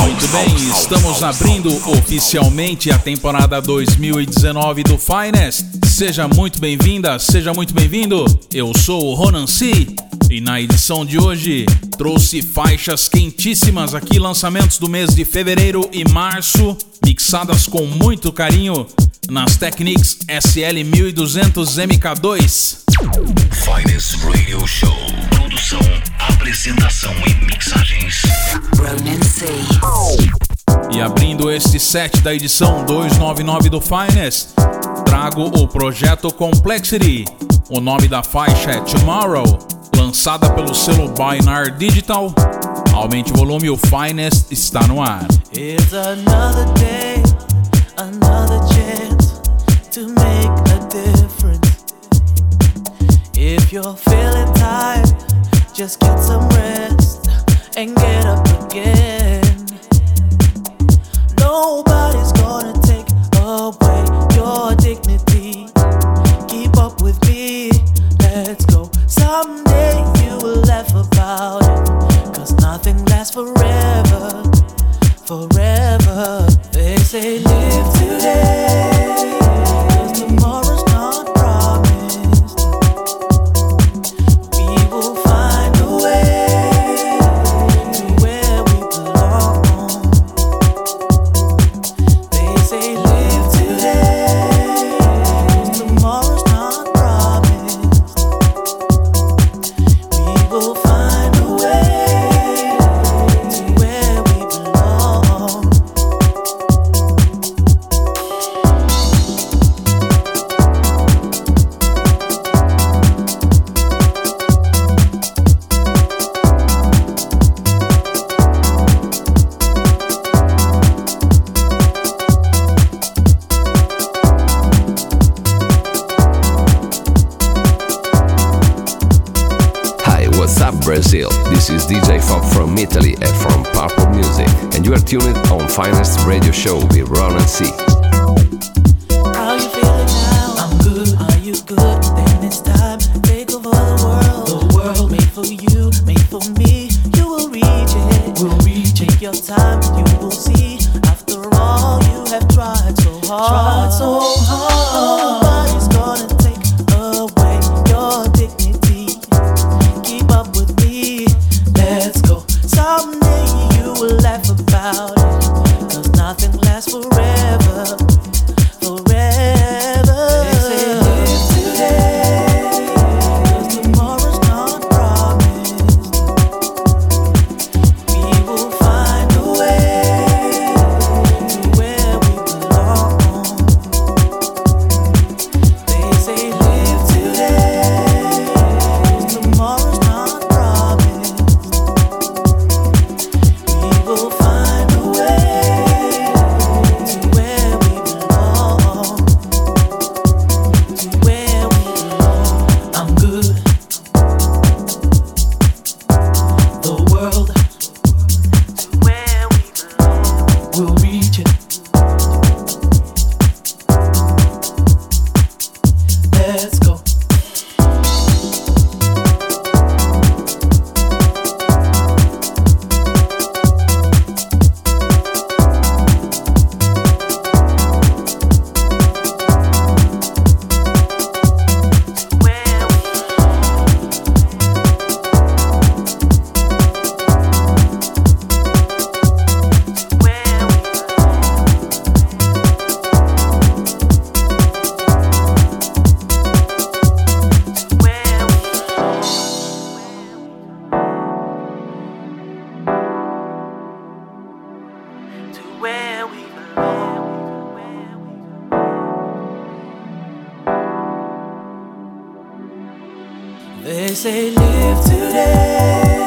Muito bem, estamos abrindo oficialmente a temporada 2019 do Finest. Seja muito bem-vinda, seja muito bem-vindo. Eu sou o Ronan C. E na edição de hoje trouxe faixas quentíssimas aqui, lançamentos do mês de fevereiro e março, mixadas com muito carinho nas Technics SL 1200 MK2. Finest Radio Show. Produção, apresentação e mixagens. E abrindo este set da edição 299 do Finest, trago o projeto Complexity. O nome da faixa é Tomorrow, lançada pelo selo Binar Digital. Aumente o volume, o Finest está no ar. It's another day, another chance to make If you're feeling tired, just get some rest and get up again. Nobody They say live today.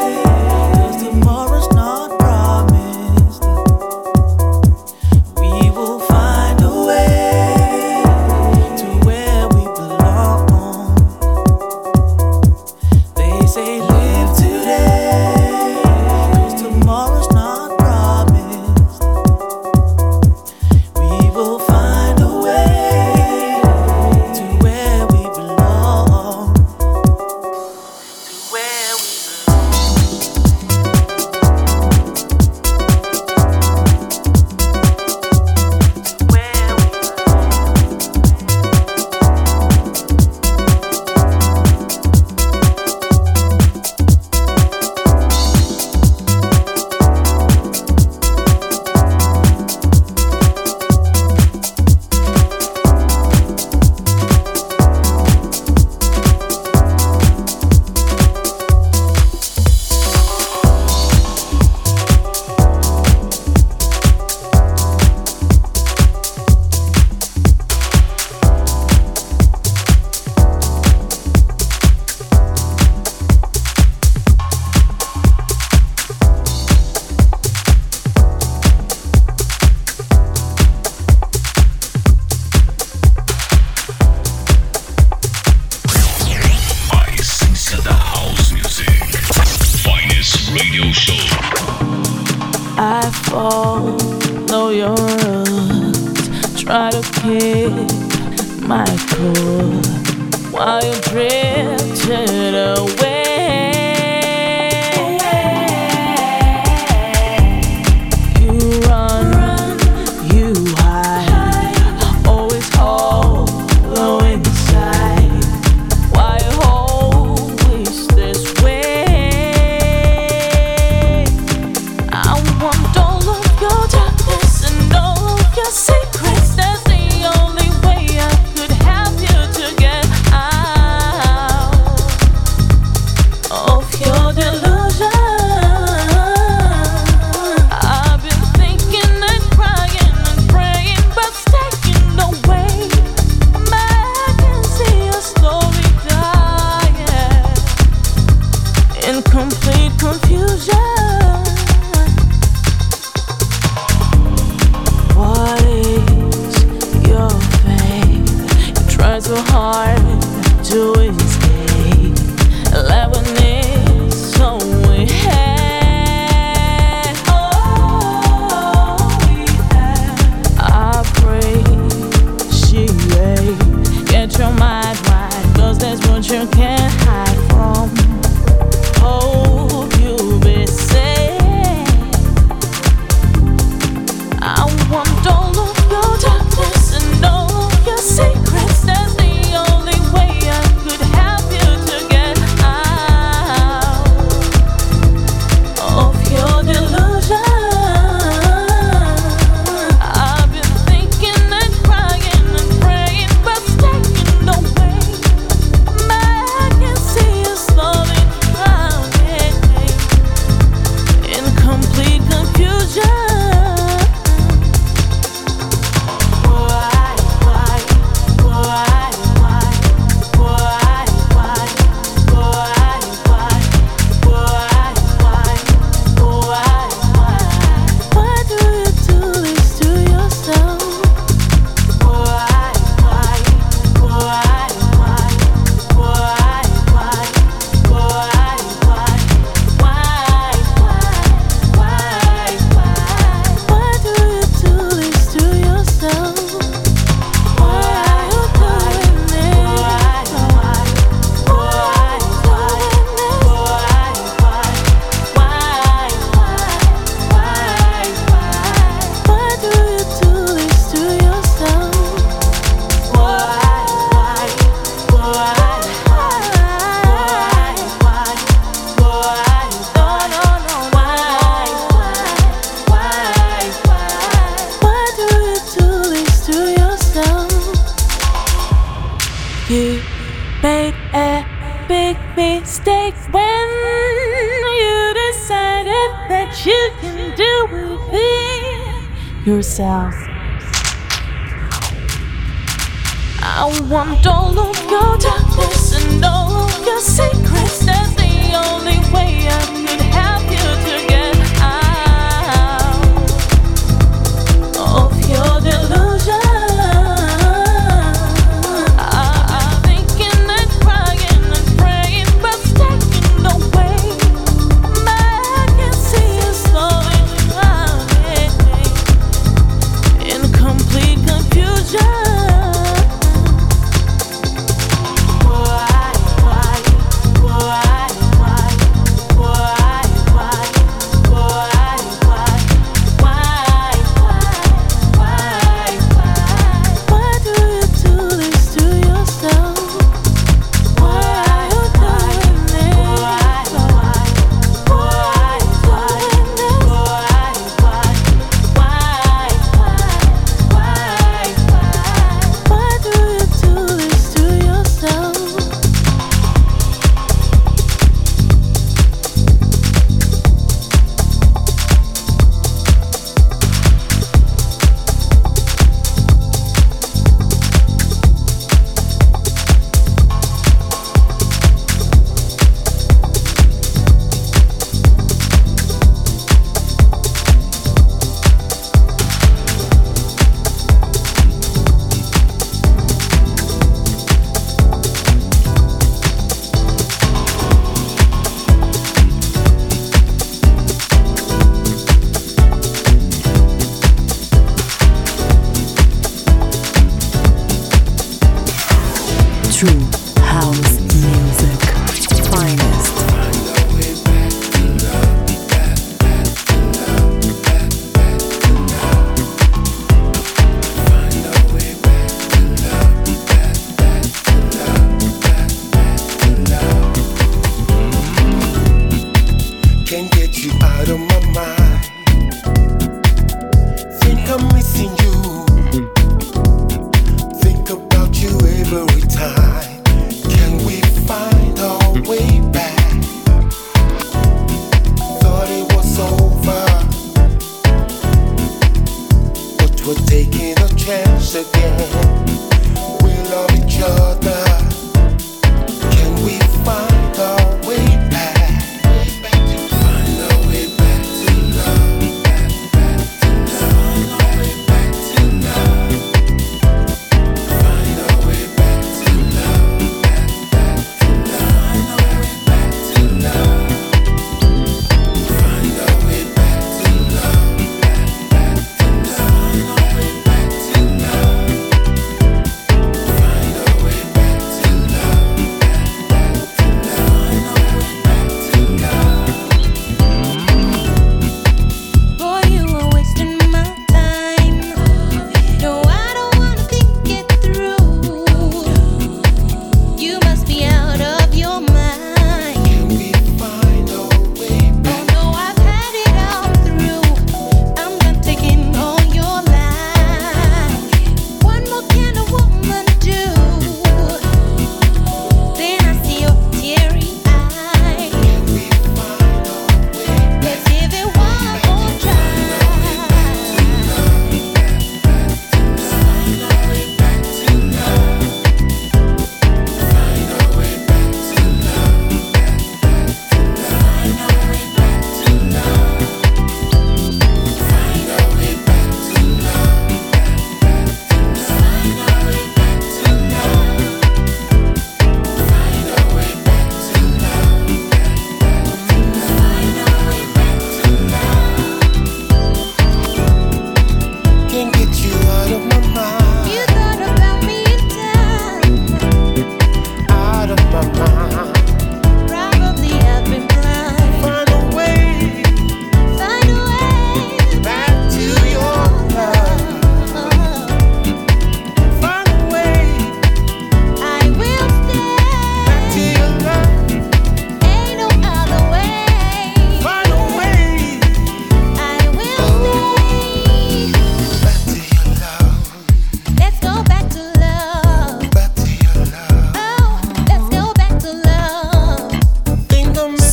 I drifted away.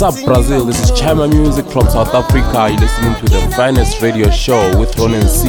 What's up, Brazil? This is Chama Music from South Africa. You're listening to the finest radio show with Ronan C.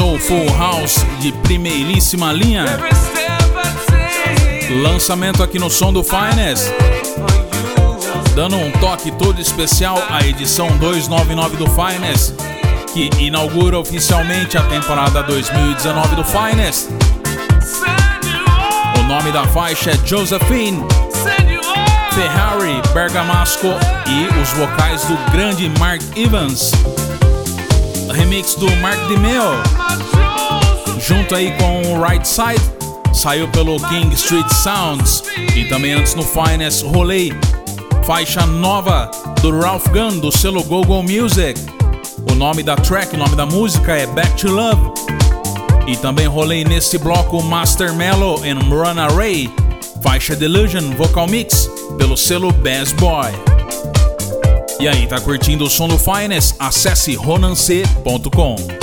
Full House de primeiríssima linha. Lançamento aqui no som do Finest. Dando um toque todo especial à edição 299 do Finest, que inaugura oficialmente a temporada 2019 do Finest. O nome da faixa é Josephine. Ferrari, Bergamasco e os vocais do grande Mark Evans. Remix do Mark DeMeo. Junto aí com o Right Side, saiu pelo King Street Sounds. E também antes no Finest Rolei, faixa nova do Ralph Gunn do selo Google Music. O nome da track, o nome da música é Back to Love. E também rolei neste bloco Master Mellow and Runaway, faixa Delusion Vocal Mix pelo selo Bass Boy. E aí, tá curtindo o som do Finest? Acesse ronance.com.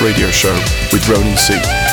radio show with Ronan C.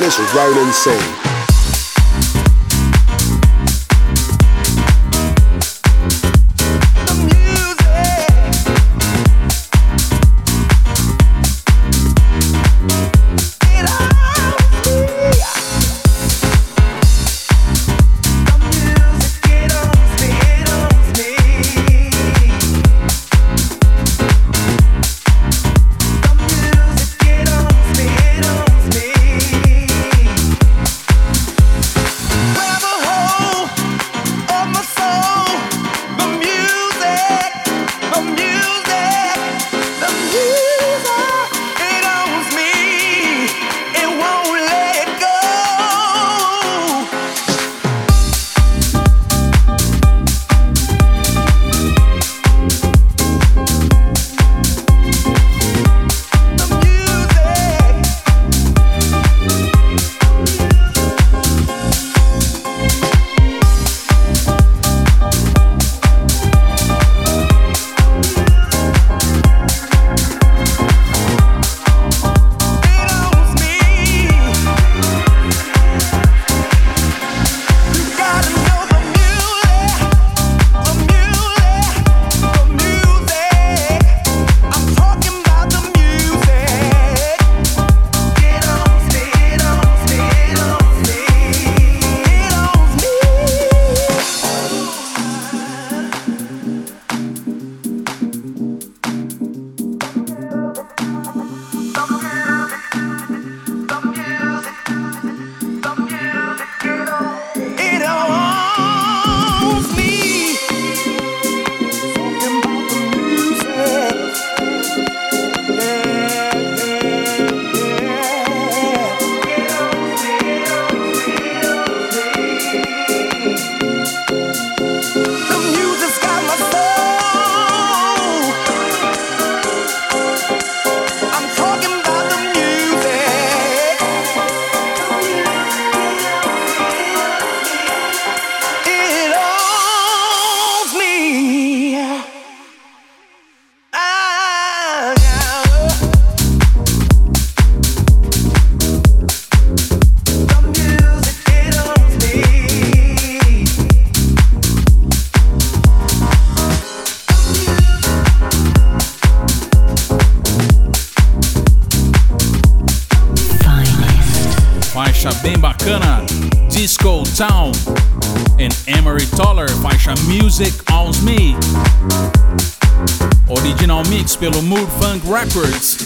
finest right and. To Finest Ronan C. pelo Mood Funk Records.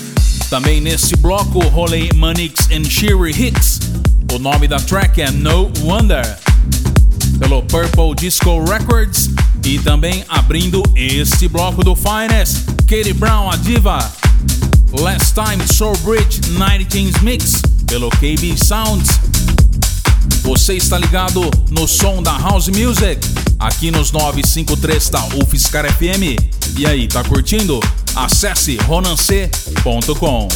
Também nesse bloco rolei Manix and Sherry Hicks. O nome da track é No Wonder. Pelo Purple Disco Records. E também abrindo este bloco do Finest, Katie Brown, a diva. Last Time Soul Bridge 19 Mix pelo KB Sounds. Você está ligado no som da House Music, aqui nos 953 da UFSCar FM. E aí, tá curtindo? Acesse ronance.com.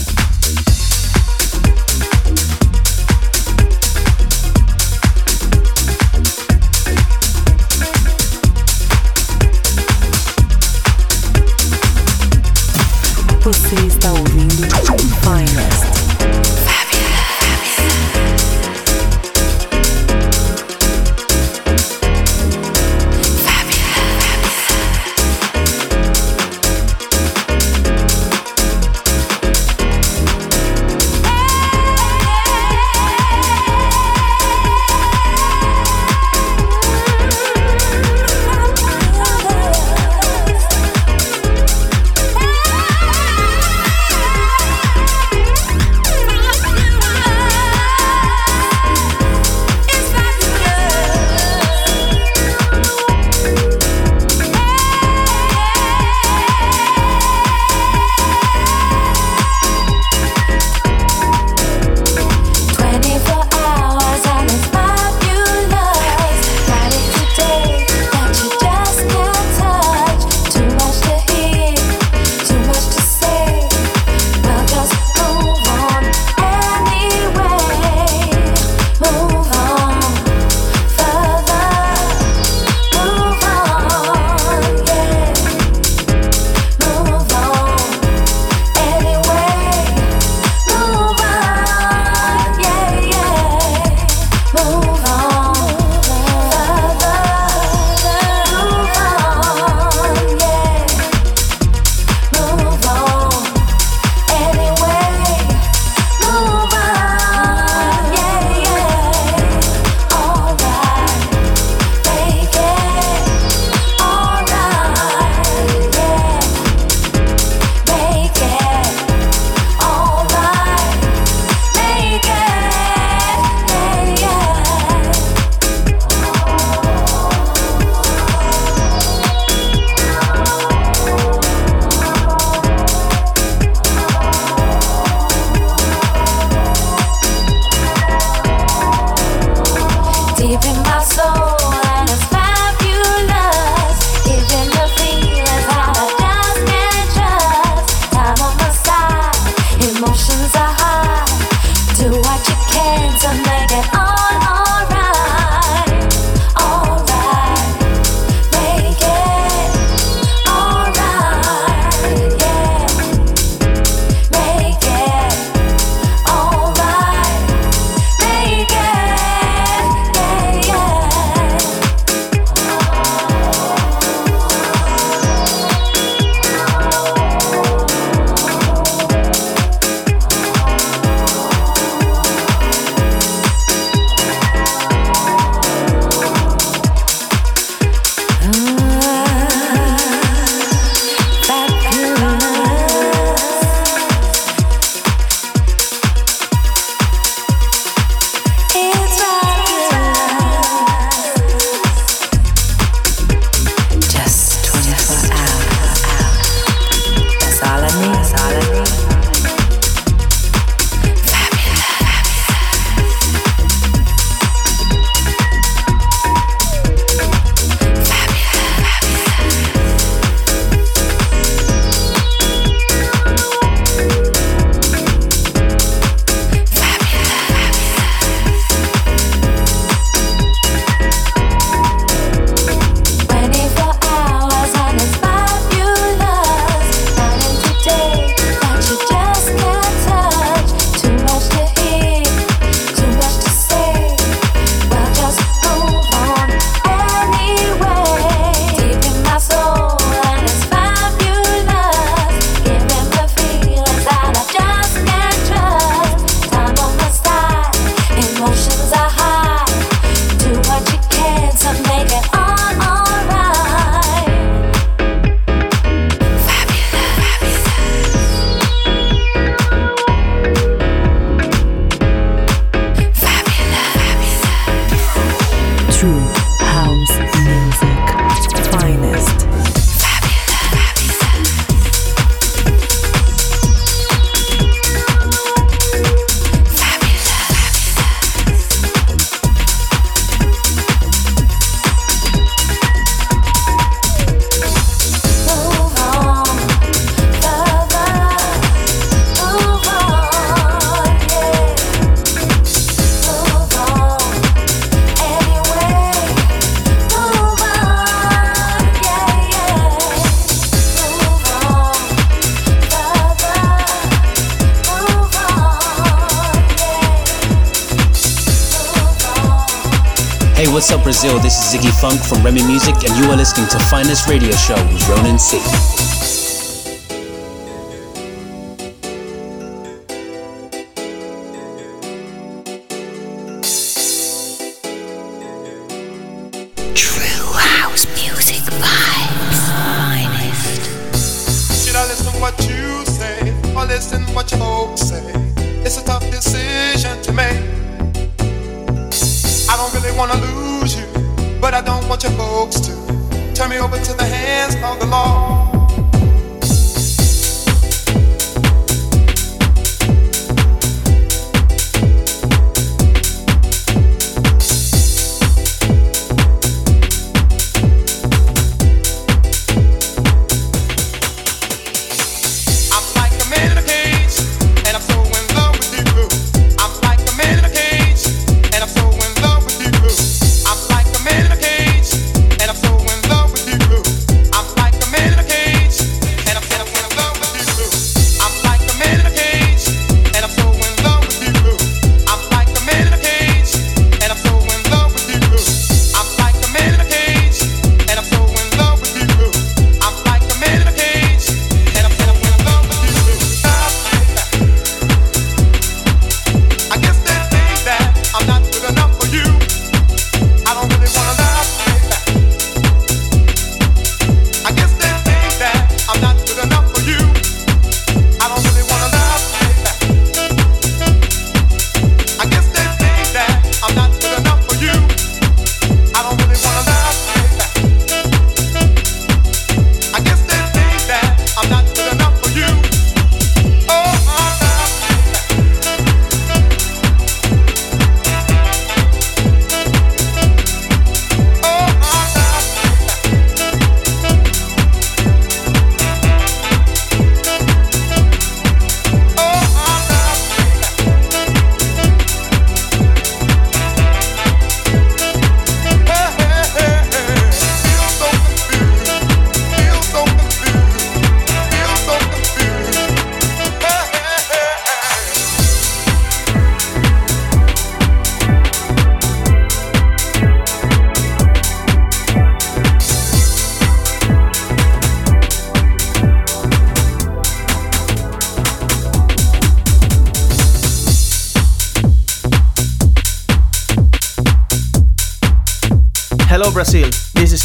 Brazil. This is Ziggy Funk from Remy Music, and you are listening to Finest Radio Show with Ronan C.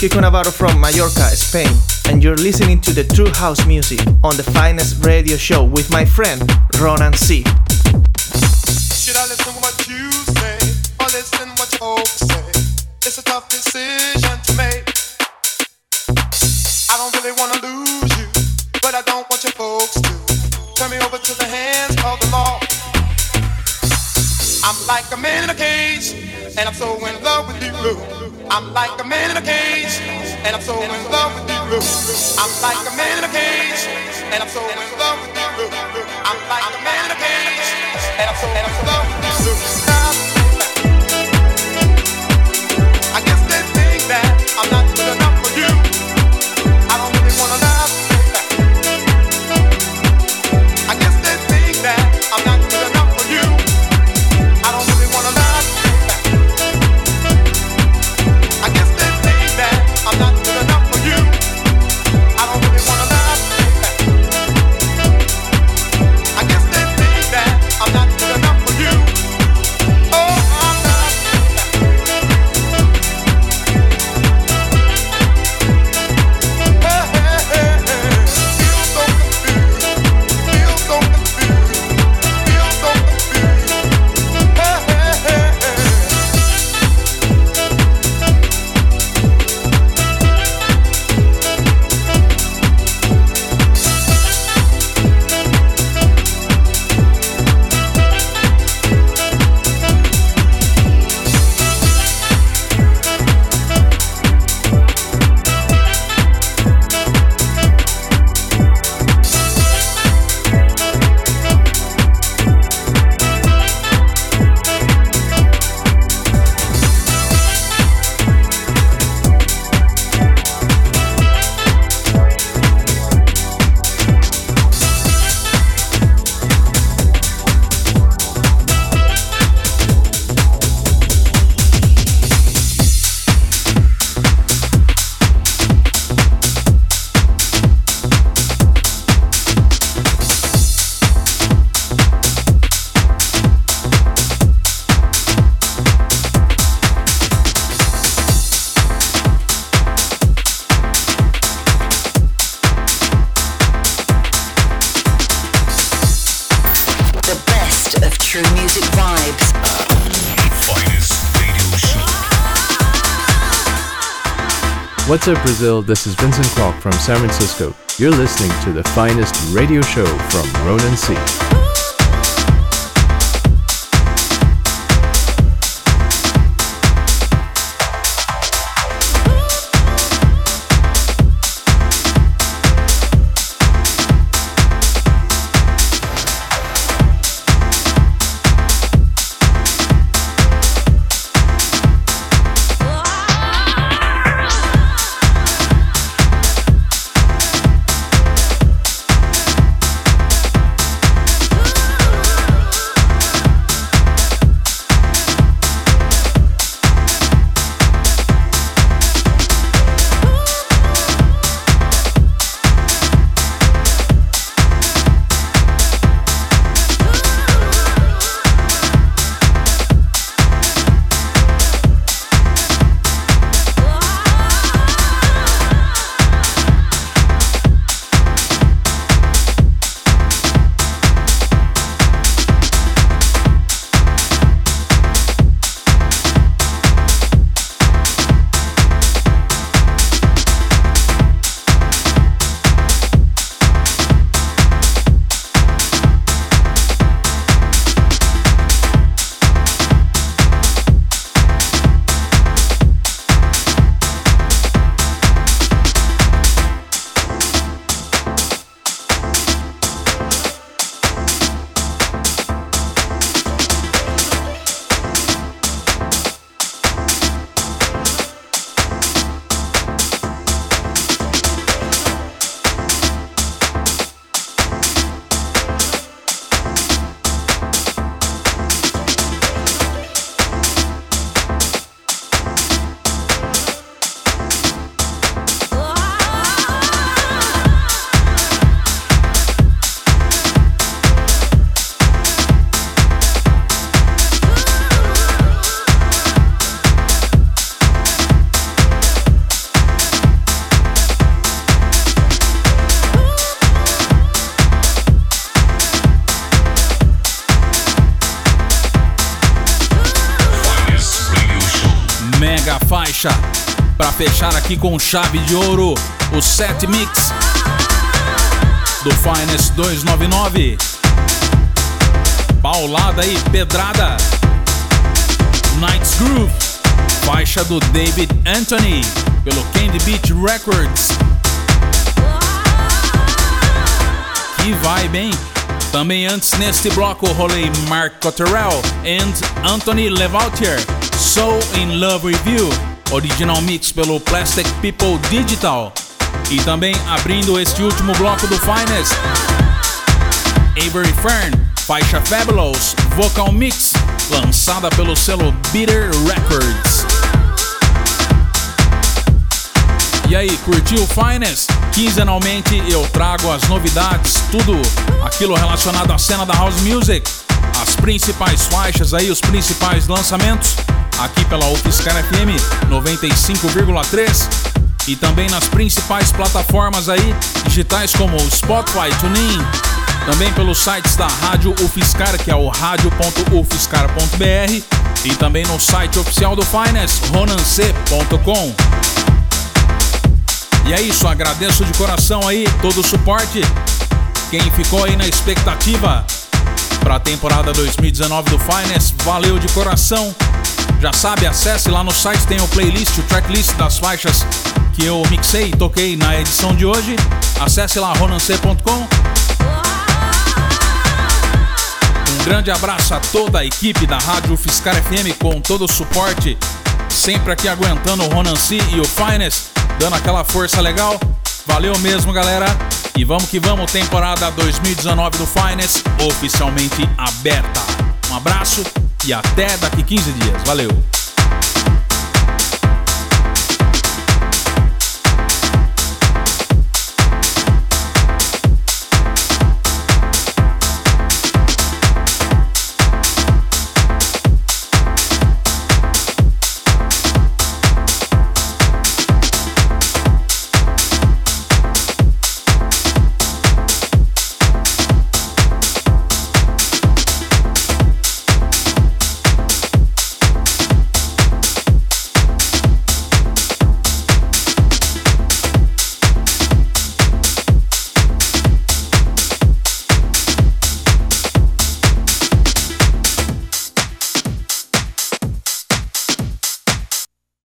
Kiko Navarro from Mallorca, Spain, and you're listening to the True House Music on the finest radio show with my friend Ronan C. I'm like a man in a cage, and I'm so in love with you. I'm like a man in a cage, and I'm so in love with you. I'm like a man in a cage, and I'm so in love with you. What's up, Brazil? This is Vincent Clark from San Francisco. You're listening to the finest radio show from Ronan C. aqui com chave de ouro o set mix do Finest 299. Paulada e pedrada. Night's Groove, faixa do David Anthony pelo Candy Beach Records. Que vibe, hein? Também antes neste bloco rolei Mark Cotterell and Anthony Levautier, So in Love Review, original mix pelo Plastic People Digital. E também abrindo este último bloco do Finest, Avery Fern, faixa Fabulous, Vocal Mix, lançada pelo selo Bitter Records. E aí, curtiu o Finest? Quinzenalmente eu trago as novidades, tudo aquilo relacionado à cena da House Music, as principais faixas aí, os principais lançamentos, aqui pela UFSCar FM 95,3 e também nas principais plataformas aí, digitais como Spotify, TuneIn, também pelos sites da Rádio UFSCar, que é o radio.ufscar.br e também no site oficial do Finest, ronance.com. E é isso, agradeço de coração aí todo o suporte. Quem ficou aí na expectativa para a temporada 2019 do Finest, valeu de coração. Já sabe, acesse lá no site, tem o playlist, o tracklist das faixas que eu mixei e toquei na edição de hoje. Acesse lá ronance.com. Um grande abraço a toda a equipe da Rádio Fiscar FM com todo o suporte, sempre aqui aguentando o Ronancy e o Finest dando aquela força legal. Valeu mesmo, galera. E vamos que vamos, temporada 2019 do Finest oficialmente aberta. Um abraço e até daqui 15 dias. Valeu!